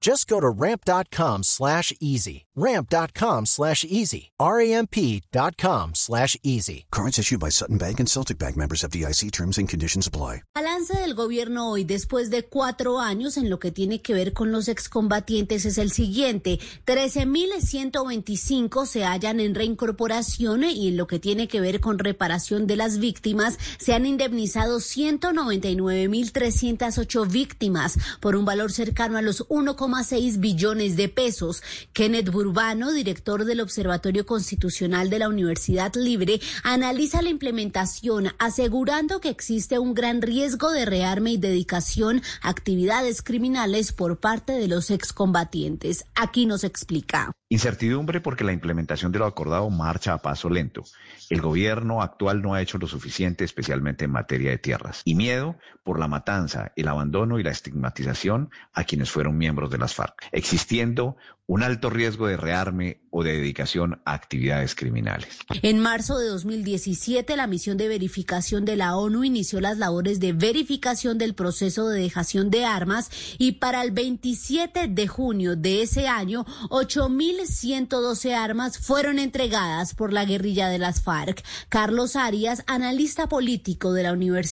Just go to ramp.com slash easy. Ramp.com slash easy. R-A-M-P.com slash easy. Cards issued by Sutton Bank and Celtic Bank members of DIC terms and conditions apply. Balance del gobierno hoy, después de cuatro años en lo que tiene que ver con los excombatientes, es el siguiente. 13.125 se hallan en reincorporación y en lo que tiene que ver con reparación de las víctimas, se han indemnizado 199.308 víctimas por un valor cercano a los 1,6 billones de pesos. Kenneth Burbano, director del Observatorio Constitucional de la Universidad Libre, analiza la implementación, asegurando que existe un gran riesgo de rearme y dedicación a actividades criminales por parte de los excombatientes. Aquí nos explica. Incertidumbre porque la implementación de lo acordado marcha a paso lento. El gobierno actual no ha hecho lo suficiente, especialmente en materia de tierras. Y miedo por la matanza, el abandono y la estigmatización a quienes fueron miembros de las FARC, existiendo un alto riesgo de rearme o de dedicación a actividades criminales. En marzo de 2017, la misión de verificación de la ONU inició las labores de verificación del proceso de dejación de armas y para el 27 de junio de ese año, 8.112 armas fueron entregadas por la guerrilla de las FARC. Carlos Arias, analista político de la Universidad.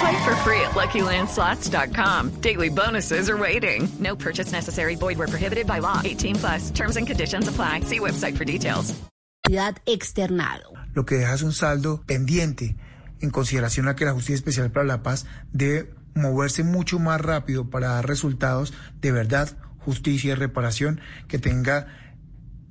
Play for free at LuckyLandSlots.com. Daily bonuses are waiting. No purchase necessary. Void where prohibited by law. 18 plus. Terms and conditions apply. See website for details. Externado. Lo que deja es un saldo pendiente en consideración a que la Justicia Especial para la Paz debe moverse mucho más rápido para dar resultados de verdad, justicia y reparación que tenga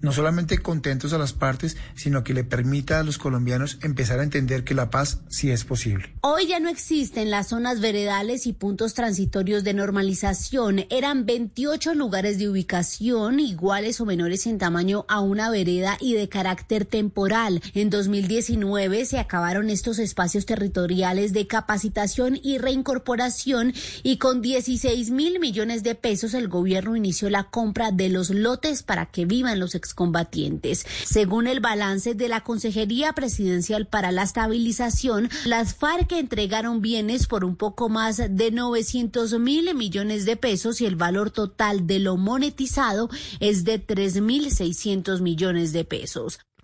no solamente contentos a las partes, sino que le permita a los colombianos empezar a entender que la paz sí es posible. Hoy ya no existen las zonas veredales y puntos transitorios de normalización. Eran 28 lugares de ubicación iguales o menores en tamaño a una vereda y de carácter temporal. En 2019 se acabaron estos espacios territoriales de capacitación y reincorporación y con 16 mil millones de pesos el gobierno inició la compra de los lotes para que vivan los excombatientes. Según el balance de la Consejería Presidencial para la Estabilización, las FARC entregaron bienes por un poco más de 900 mil millones de pesos y el valor total de lo monetizado es de 3 mil 600 millones de pesos.